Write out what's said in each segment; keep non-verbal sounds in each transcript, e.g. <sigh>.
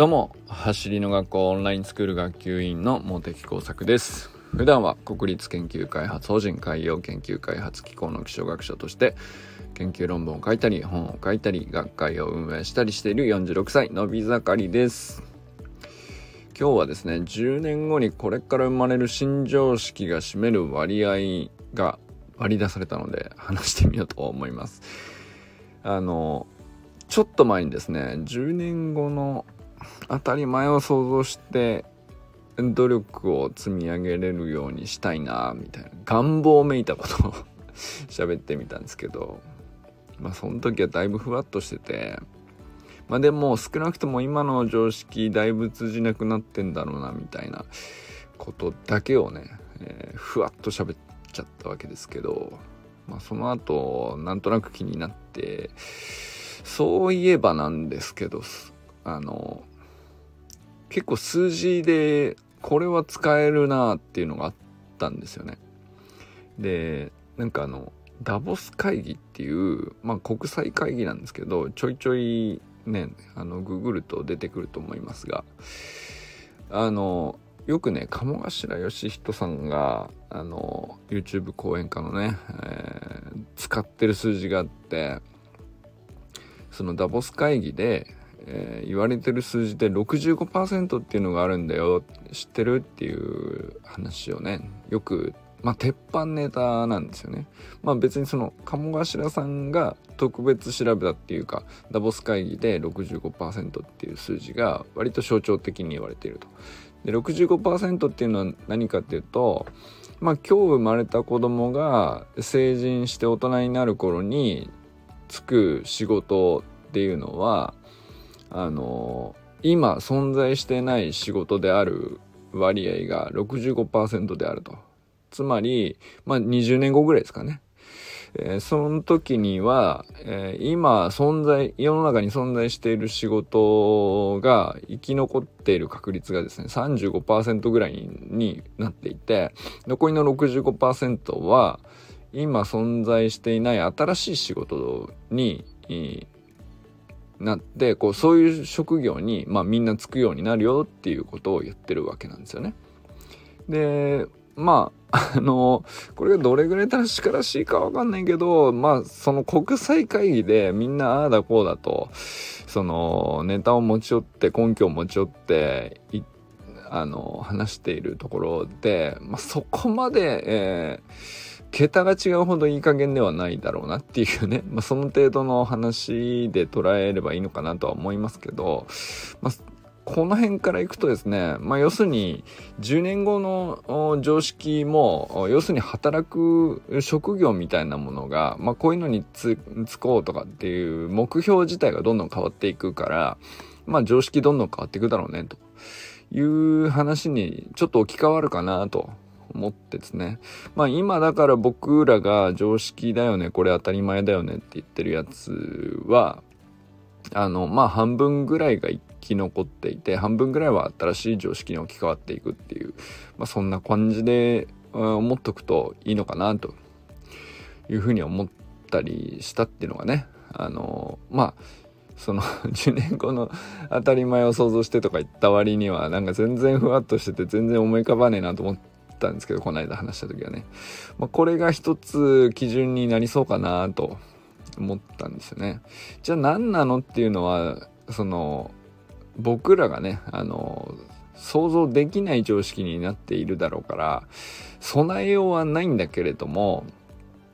どうも走りの学校オンラインスクール学級委員の茂木工作です。普段は国立研究開発法人海洋研究開発機構の気象学者として研究論文を書いたり本を書いたり学会を運営したりしている46歳のび盛りです。今日はですね10年後にこれから生まれる新常識が占める割合が割り出されたので話してみようと思います。あのちょっと前にですね10年後の当たり前を想像して努力を積み上げれるようにしたいなみたいな。願望をめいたことを <laughs> 喋ってみたんですけど。まあその時はだいぶふわっとしてて。まあでも少なくとも今の常識だいぶ通じなくなってんだろうなみたいな。ことだけをね、えー、ふわっと喋っちゃったわけですけど、まあ、その後なんとなく気になって。そういえばなんですけどあの結構数字でこれは使えるなっていうのがあったんですよね。でなんかあのダボス会議っていうまあ国際会議なんですけどちょいちょいねあのググると出てくると思いますがあのよくね鴨頭義人さんがあの YouTube 講演家のね、えー、使ってる数字があってそのダボス会議でえー、言われてる数字で65%っていうのがあるんだよ。知ってる？っていう話をねよくまあ鉄板ネタなんですよね。まあ別にその鴨頭さんが特別調べたっていうかダボス会議で65%っていう数字が割と象徴的に言われていると。で65%っていうのは何かっていうとまあ今日生まれた子供が成人して大人になる頃に就く仕事っていうのはあの今存在してない仕事である割合が65%であると。つまり、まあ、20年後ぐらいですかね。えー、その時には、えー、今存在、世の中に存在している仕事が生き残っている確率がですね、35%ぐらいになっていて、残りの65%は、今存在していない新しい仕事に、なってこうそういう職業に、まあ、みんなつくようになるよっていうことを言ってるわけなんですよね。でまあ <laughs> あのこれがどれぐらい確からしいかわかんないけどまあその国際会議でみんなああだこうだとそのネタを持ち寄って根拠を持ち寄ってあの話しているところで、まあ、そこまで、えー桁が違うほどいい加減ではないだろうなっていうね、<laughs> まあ、その程度の話で捉えればいいのかなとは思いますけど、まあ、この辺からいくとですね、まあ、要するに10年後の常識も要するに働く職業みたいなものが、まあ、こういうのにつこうとかっていう目標自体がどんどん変わっていくから、まあ、常識どんどん変わっていくだろうねと。いう話にちょっと置き換わるかなと思ってですね。まあ今だから僕らが常識だよね、これ当たり前だよねって言ってるやつは、あの、まあ半分ぐらいが生き残っていて、半分ぐらいは新しい常識に置き換わっていくっていう、まあそんな感じで思っとくといいのかなというふうに思ったりしたっていうのがね、あの、まあその10年後の当たり前を想像してとか言った割にはなんか全然ふわっとしてて全然思い浮かばねえなと思ったんですけどこの間話した時はね、まあ、これが一つ基準になりそうかなと思ったんですよね。じゃあ何なのっていうのはその僕らがねあの想像できない常識になっているだろうから備えようはないんだけれども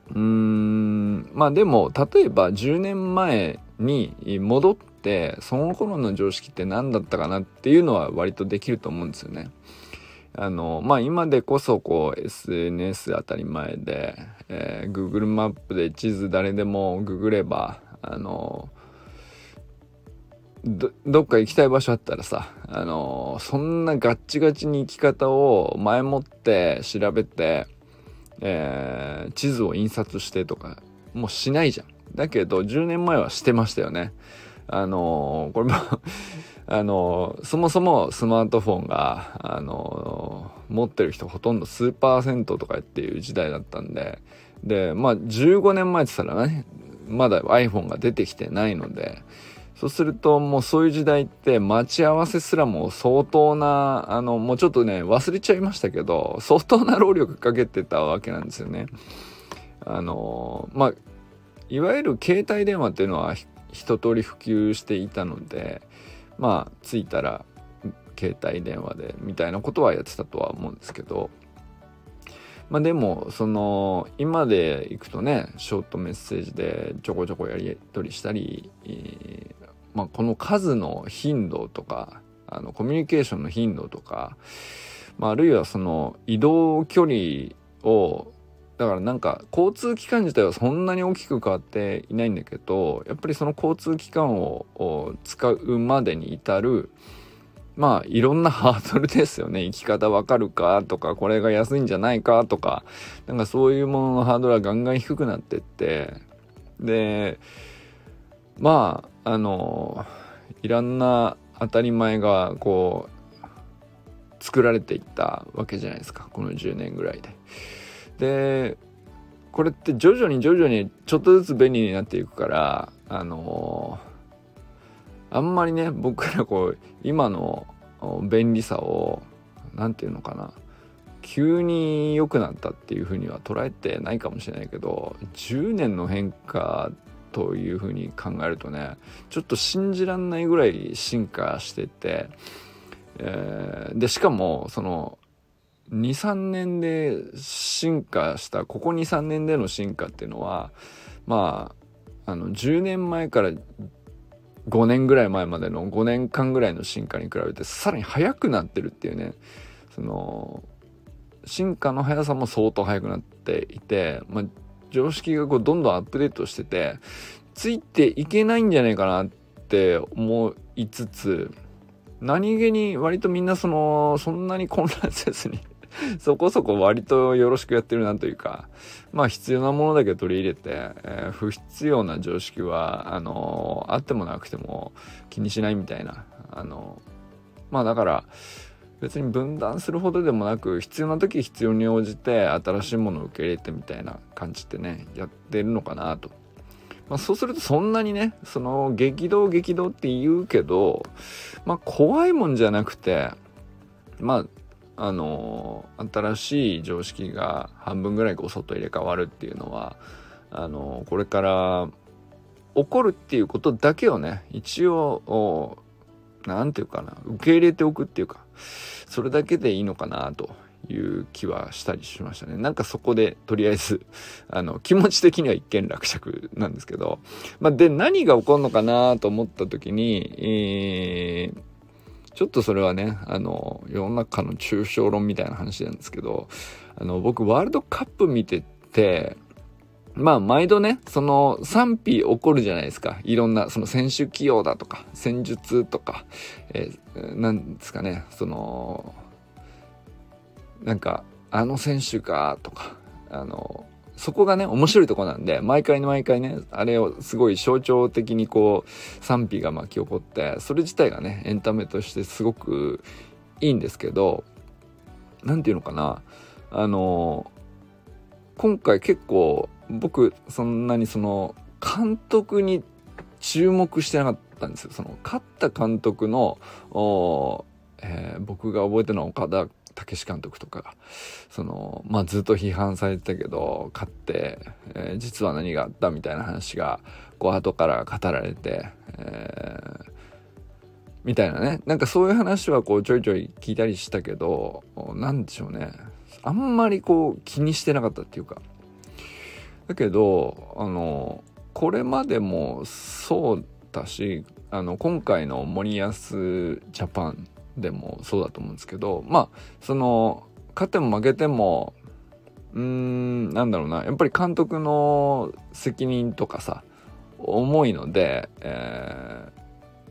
うーんまあでも例えば10年前に戻ってその頃の常識って何だったかなっていうのは割とできると思うんですよね。あのまあ今でこそこう SNS 当たり前で、えー、Google マップで地図誰でもググればあのどどっか行きたい場所あったらさあのそんなガッチガチに行き方を前もって調べて、えー、地図を印刷してとかもうしないじゃん。だけど10年前はしてましたよね。あのこれも <laughs> あのそもそもスマートフォンがあの持ってる人ほとんど数パーセントとかっていう時代だったんででまあ15年前って言ったらねまだ iPhone が出てきてないのでそうするともうそういう時代って待ち合わせすらも相当なあのもうちょっとね忘れちゃいましたけど相当な労力かけてたわけなんですよね。あのまあいわゆる携帯電話っていうのは一通り普及していたのでまあ着いたら携帯電話でみたいなことはやってたとは思うんですけどまあでもその今でいくとねショートメッセージでちょこちょこやり取りしたり、えー、まあ、この数の頻度とかあのコミュニケーションの頻度とか、まあ、あるいはその移動距離をだからなんか交通機関自体はそんなに大きく変わっていないんだけどやっぱりその交通機関を使うまでに至るまあいろんなハードルですよね <laughs> 生き方わかるかとかこれが安いんじゃないかとかなんかそういうもののハードルはガンガン低くなってってでまああのいろんな当たり前がこう作られていったわけじゃないですかこの10年ぐらいで。でこれって徐々に徐々にちょっとずつ便利になっていくからあのあんまりね僕らこう今の便利さを何て言うのかな急に良くなったっていうふうには捉えてないかもしれないけど10年の変化というふうに考えるとねちょっと信じらんないぐらい進化してて、えー、でしかもその23年で進化したここ23年での進化っていうのはまああの10年前から5年ぐらい前までの5年間ぐらいの進化に比べてさらに速くなってるっていうねその進化の速さも相当速くなっていて、まあ、常識がこうどんどんアップデートしててついていけないんじゃないかなって思いつつ何気に割とみんなそのそんなに混乱せずに <laughs> そこそこ割とよろしくやってるなというか、まあ必要なものだけ取り入れて、えー、不必要な常識は、あのー、あってもなくても気にしないみたいな、あのー、まあだから、別に分断するほどでもなく必要な時必要に応じて新しいものを受け入れてみたいな感じってねやってるのかなと。まあ、そうするとそんなにねその激動激動って言うけどまあ怖いもんじゃなくてまああの新しい常識が半分ぐらいこう外入れ替わるっていうのはあのこれから起こるっていうことだけをね一応何て言うかな受け入れておくっていうかそれだけでいいのかなという気はしたりしましたね。なんかそこでとりあえずあの気持ち的には一見落着なんですけど、まあ、で何が起こるのかなと思った時に、えーちょっとそれはね、あの、世の中の抽象論みたいな話なんですけど、あの、僕、ワールドカップ見てて、まあ、毎度ね、その賛否起こるじゃないですか。いろんな、その選手起用だとか、戦術とか、えー、なんですかね、その、なんか、あの選手か、とか、あの、そこがね、面白いとこなんで、毎回毎回ね、あれをすごい象徴的にこう、賛否が巻き起こって、それ自体がね、エンタメとしてすごくいいんですけど、何て言うのかな、あの、今回結構僕、そんなにその、監督に注目してなかったんですよ。その、勝った監督の、えー、僕が覚えてるのは岡田武監督とかそのまあずっと批判されてたけど勝って、えー、実は何があったみたいな話がこう後から語られて、えー、みたいなね。なんかそういう話はこうちょいちょい聞いたりしたけど何でしょうね。あんまりこう気にしてなかったっていうか。だけどあのこれまでもそうだしあの今回の森保ジャパンでもそうだと思うんですけどまあその勝っても負けてもうーんなんだろうな。やっぱり監督の責任とかさ重いので、え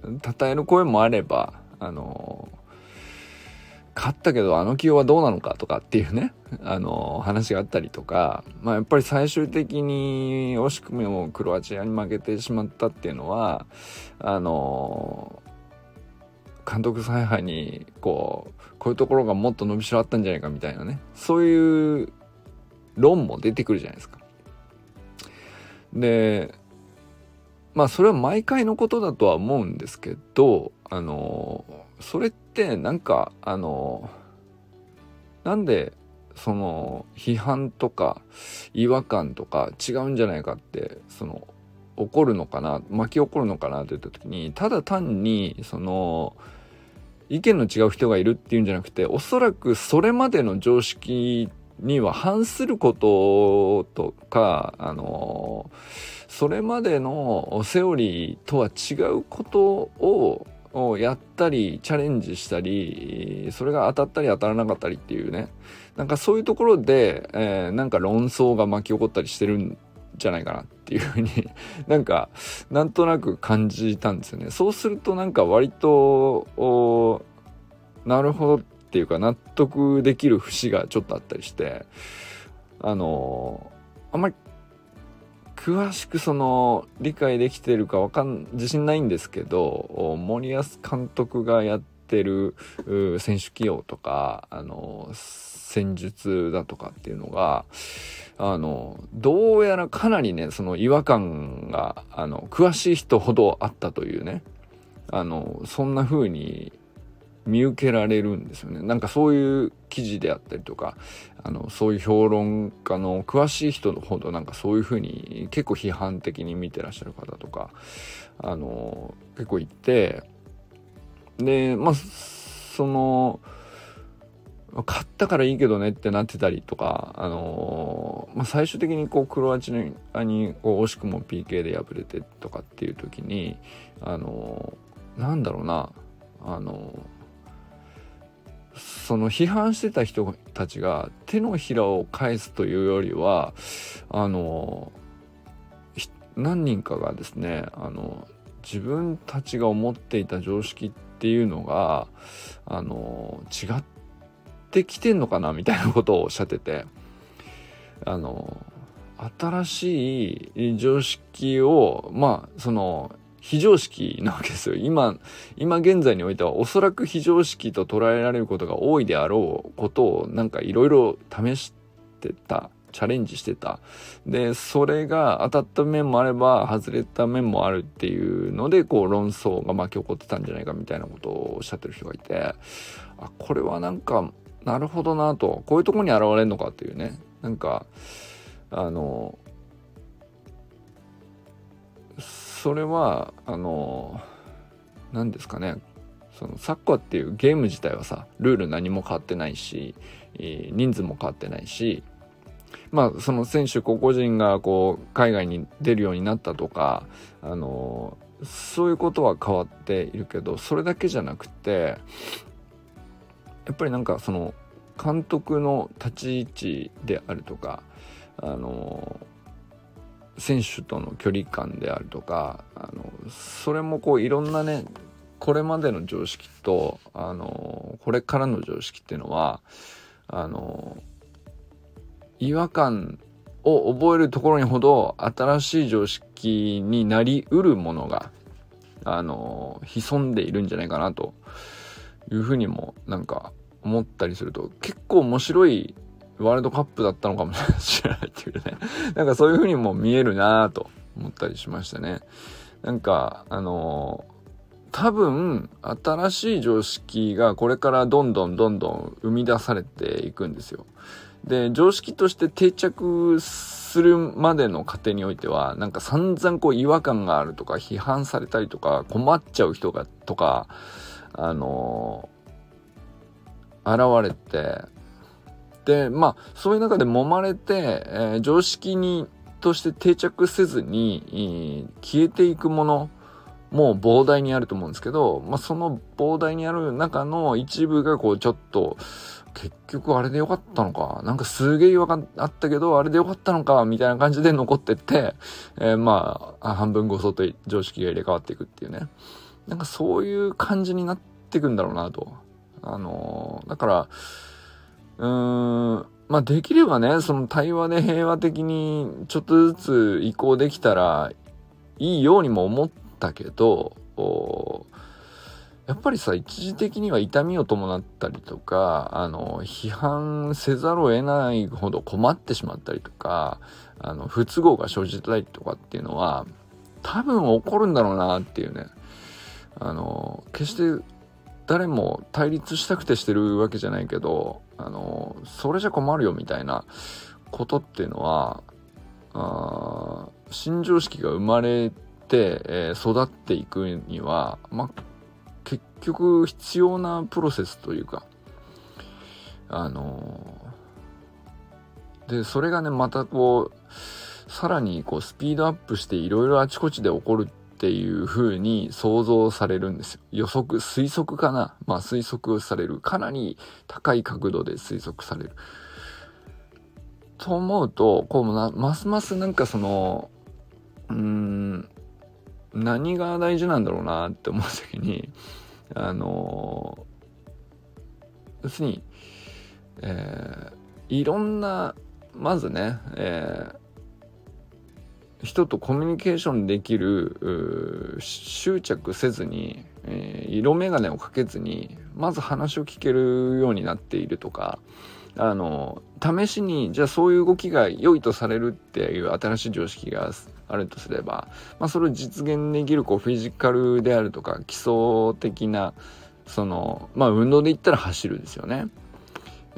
ー、称える声もあればあの勝ったけどあの起用はどうなのかとかっていうねあの話があったりとかまあやっぱり最終的に惜しくもクロアチアに負けてしまったっていうのはあの監督采配にこうこういうところがもっと伸びしろあったんじゃないかみたいなねそういう論も出てくるじゃないですか。でまあそれは毎回のことだとは思うんですけどあのそれってなんかあのなんでその批判とか違和感とか違うんじゃないかってその起こるのかな巻き起こるのかなって言った時にただ単にその意見の違う人がいるっていうんじゃなくておそらくそれまでの常識には反することとかあのそれまでのセオリーとは違うことををやったりチャレンジしたりそれが当たったり当たらなかったりっていうね。なんかそういうところで、えー、なんか論争が巻き起こったりしてるんじゃないかなっていうふうに <laughs> なんかなんとなく感じたんですよね。そうするとなんか割となるほどっていうか納得できる節がちょっとあったりしてあのあんまり詳しくその理解できてるかわかん自信ないんですけど森保監督がやってる選手起用とかあの戦術だとかっていうのがあのどうやらかなりねその違和感があの詳しい人ほどあったというねあのそんな風に見受けられるんですよね。なんかそういう記事であったりとか、あの、そういう評論家の詳しい人ほどなんかそういうふうに結構批判的に見てらっしゃる方とか、あの、結構いて、で、まあ、その、買ったからいいけどねってなってたりとか、あのまあ、最終的にこうクロアチアにこう惜しくも PK で敗れてとかっていう時に、あのなんだろうな、あのその批判してた人たちが手のひらを返すというよりはあの何人かがですねあの自分たちが思っていた常識っていうのがあの違ってきてんのかなみたいなことをおっしゃっててあの新しい常識をまあその非常識なわけですよ。今、今現在においてはおそらく非常識と捉えられることが多いであろうことをなんかいろいろ試してた。チャレンジしてた。で、それが当たった面もあれば外れた面もあるっていうので、こう論争が巻き起こってたんじゃないかみたいなことをおっしゃってる人がいて、あ、これはなんか、なるほどなと、こういうとこに現れるのかっていうね。なんか、あの、それはあの何ですかねそのサッカーっていうゲーム自体はさルール何も変わってないし人数も変わってないしまあその選手個々人がこう海外に出るようになったとかあのそういうことは変わっているけどそれだけじゃなくてやっぱりなんかその監督の立ち位置であるとかあの選手との距離感であるとかあのそれもこういろんなねこれまでの常識とあのこれからの常識っていうのはあの違和感を覚えるところにほど新しい常識になりうるものがあの潜んでいるんじゃないかなというふうにもなんか思ったりすると結構面白いワールドカップだったのかもしれないっていうね <laughs> なんかそういう風にも見えるなぁと思ったりしましたね。なんか、あのー、多分、新しい常識がこれからどんどんどんどん生み出されていくんですよ。で、常識として定着するまでの過程においては、なんか散々こう違和感があるとか、批判されたりとか、困っちゃう人が、とか、あのー、現れて、でまあそういう中で揉まれて、えー、常識にとして定着せずに、消えていくものもう膨大にあると思うんですけど、まあ、その膨大にある中の一部がこうちょっと結局あれでよかったのかなんかすげえ違和感あったけどあれでよかったのかみたいな感じで残ってって、えー、まあ半分ごそと常識が入れ替わっていくっていうね。なんかそういう感じになっていくんだろうなと。あのー、だからうーん、まあできればね、その対話で平和的にちょっとずつ移行できたらいいようにも思ったけど、やっぱりさ、一時的には痛みを伴ったりとか、あの、批判せざるを得ないほど困ってしまったりとか、あの、不都合が生じたりとかっていうのは、多分起こるんだろうなっていうね。あの決して誰も対立したくてしてるわけじゃないけどあのそれじゃ困るよみたいなことっていうのはあ新常識が生まれて、えー、育っていくには、まあ、結局必要なプロセスというかあの、でそれがねまたこうさらにこうスピードアップしていろいろあちこちで起こるっていう風に想像されるんですよ。予測、推測かなまあ推測される。かなり高い角度で推測される。と思うと、こうな、ますますなんかその、うーん、何が大事なんだろうなって思う時に、あの要するに、えー、いろんな、まずね、えー人とコミュニケーションできる執着せずに、えー、色眼鏡をかけずにまず話を聞けるようになっているとかあの試しにじゃあそういう動きが良いとされるっていう新しい常識があるとすれば、まあ、それを実現できるこうフィジカルであるとか基礎的なそのまあ運動で言ったら走るですよね。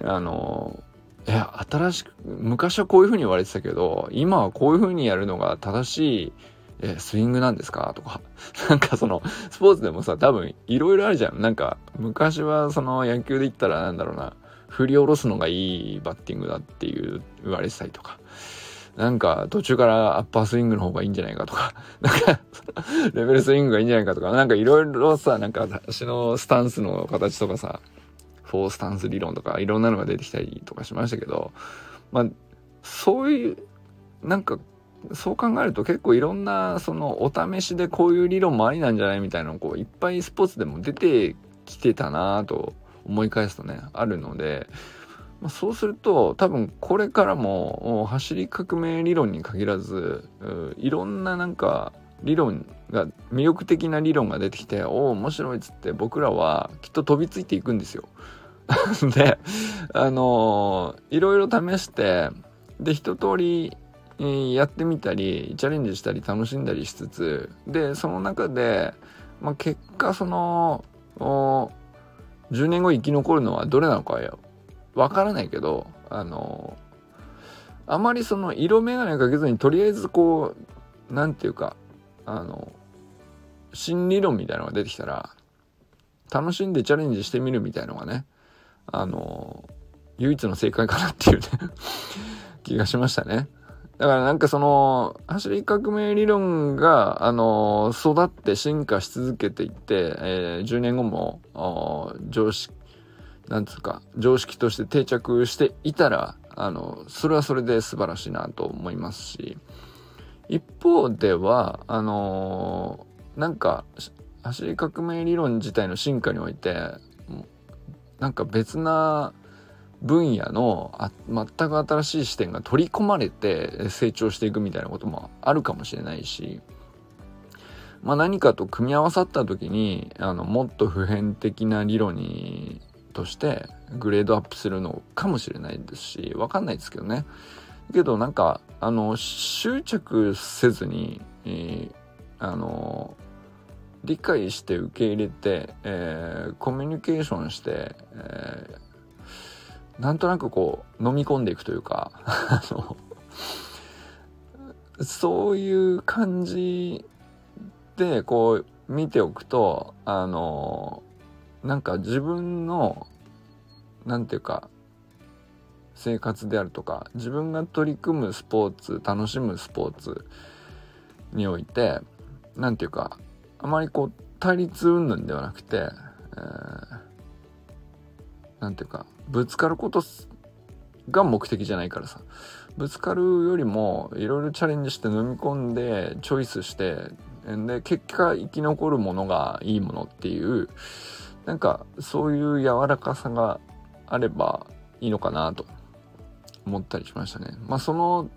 あのいや、新しく、昔はこういう風に言われてたけど、今はこういう風にやるのが正しい、え、スイングなんですか？とか。<laughs> なんかその、スポーツでもさ、多分いろいろあるじゃん。なんか、昔はその野球で言ったらなんだろうな、振り下ろすのがいいバッティングだっていう言われてたりとか。なんか途中からアッパースイングの方がいいんじゃないかとか、<laughs> なんかレベルスイングがいいんじゃないかとか、なんかいろいろさ、なんか私のスタンスの形とかさ、フォースタンス理論とかいろんなのが出てきたりとかしましたけど、まあ、そういう、なんか、そう考えると結構いろんな、その、お試しでこういう理論もありなんじゃないみたいなのこう、いっぱいスポーツでも出てきてたなと思い返すとね、あるので、まあ、そうすると多分これからも走り革命理論に限らずいろんななんか理論が魅力的な理論が出てきておお面白いっつって僕らはきっと飛びついていくんですよ。<laughs> で、あのー、いろいろ試して、で、一通り、えー、やってみたり、チャレンジしたり楽しんだりしつつ、で、その中で、まあ、結果、その、10年後生き残るのはどれなのかよわからないけど、あのー、あまりその色眼鏡かけずにとりあえずこう、なんていうか、あの、新理論みたいなのが出てきたら、楽しんでチャレンジしてみるみたいのがね、あの、唯一の正解かなっていうね <laughs> 気がしましたね。だからなんかその、走り革命理論が、あの、育って進化し続けていって、えー、10年後も、常識、なんつうか、常識として定着していたら、あの、それはそれで素晴らしいなと思いますし、一方では、あのなんか、走り革命理論自体の進化において、なんか別な分野のあ全く新しい視点が取り込まれて成長していくみたいなこともあるかもしれないし、まあ、何かと組み合わさった時にあのもっと普遍的な理論にとしてグレードアップするのかもしれないですし分かんないですけどね。けどなんかあの執着せずに、えー、あの理解して受け入れて、えー、コミュニケーションして、えー、なんとなくこう飲み込んでいくというか <laughs> そういう感じでこう見ておくとあのなんか自分のなんていうか生活であるとか自分が取り組むスポーツ楽しむスポーツにおいて何ていうかあまりこう対立云々ではなくて、えー、なんていうかぶつかることが目的じゃないからさぶつかるよりもいろいろチャレンジして飲み込んでチョイスしてで結果生き残るものがいいものっていうなんかそういう柔らかさがあればいいのかなと思ったりしましたね。まあその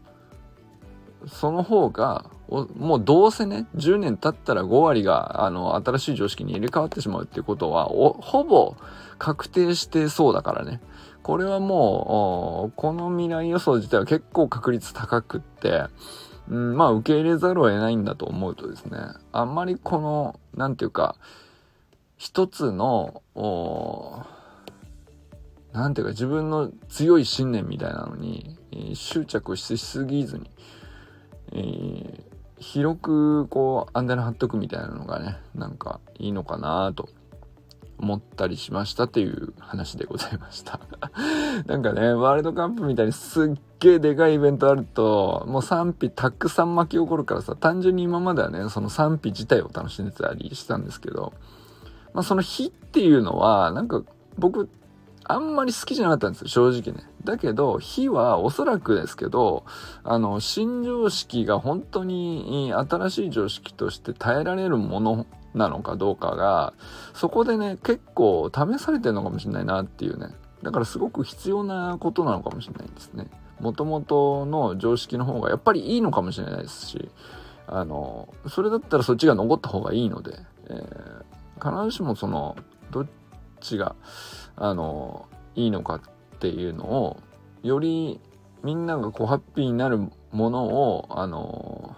その方がもうどうせね10年経ったら5割があの新しい常識に入れ替わってしまうっていうことはほぼ確定してそうだからね。これはもうこの未来予想自体は結構確率高くってうん、まあ受け入れざるを得ないんだと思うとですね、あんまりこの、なんていうか、一つの、なんていうか自分の強い信念みたいなのに、執着しすぎずに、えー、広くこうアンテナ張っとくみたいなのがね、なん。かいいのかなと思ったりしましたっていう話でございましたなん。かね、ワールドカップみたいにすっげえでかいイベントあると、もう賛否たくさん。巻き起こるからさ、単純に今まではね、その賛否自体を楽しん。でたりしたん。ですけど、まあその日っていうのは、なん。か僕、あんまり好きじゃなかったんですよ、正直ね。だけど、火はおそらくですけど、あの、新常識が本当に新しい常識として耐えられるものなのかどうかが、そこでね、結構試されてるのかもしれないなっていうね。だからすごく必要なことなのかもしれないですね。もともとの常識の方がやっぱりいいのかもしれないですし、あの、それだったらそっちが残った方がいいので、えー、必ずしもその、どっちが、あの、いいのかっていうのを、よりみんながこうハッピーになるものを、あの、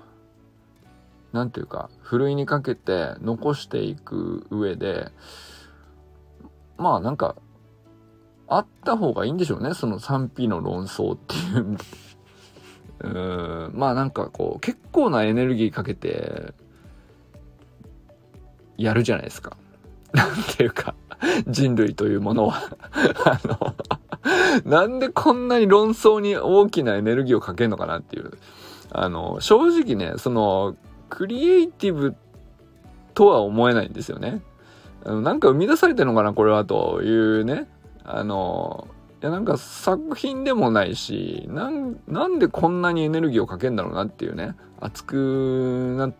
何て言うか、ふるいにかけて残していく上で、まあなんか、あった方がいいんでしょうね、その賛否の論争っていう <laughs> うーん、まあなんかこう、結構なエネルギーかけて、やるじゃないですか。なんていうか、人類というものは <laughs> あのなんでこんなに論争に大きなエネルギーをかけるのかなっていう。あの、正直ね、その、クリエイティブとは思えないんですよね。あのなんか生み出されてるのかな、これはというね。あの、いやなんか作品でもないし、なん、なんでこんなにエネルギーをかけるんだろうなっていうね。熱くなっ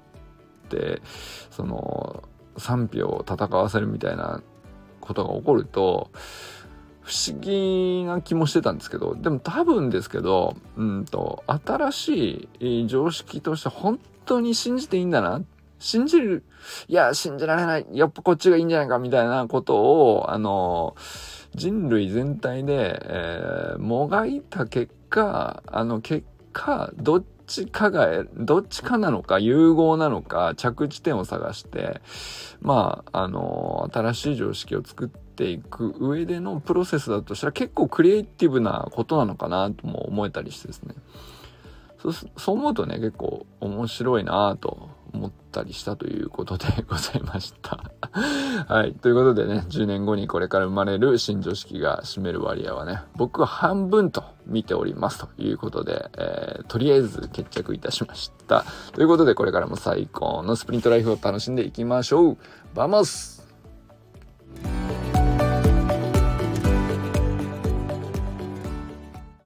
て、その、賛否を戦わせるみたいなことが起こると、不思議な気もしてたんですけど、でも多分ですけど、うんと、新しい常識として本当に信じていいんだな。信じる。いや、信じられない。やっぱこっちがいいんじゃないかみたいなことを、あの、人類全体で、えー、もがいた結果、あの結か、どっちかが、どっちかなのか、融合なのか、着地点を探して、まあ、あの、新しい常識を作っていく上でのプロセスだとしたら結構クリエイティブなことなのかなとも思えたりしてですね。そうそう思うとね、結構面白いなと思ったりしたということで <laughs> ございましたはい。ということでね、10年後にこれから生まれる新常識が占める割合はね、僕は半分と見ておりますということで、えー、とりあえず決着いたしました。ということで、これからも最高のスプリントライフを楽しんでいきましょう。バモス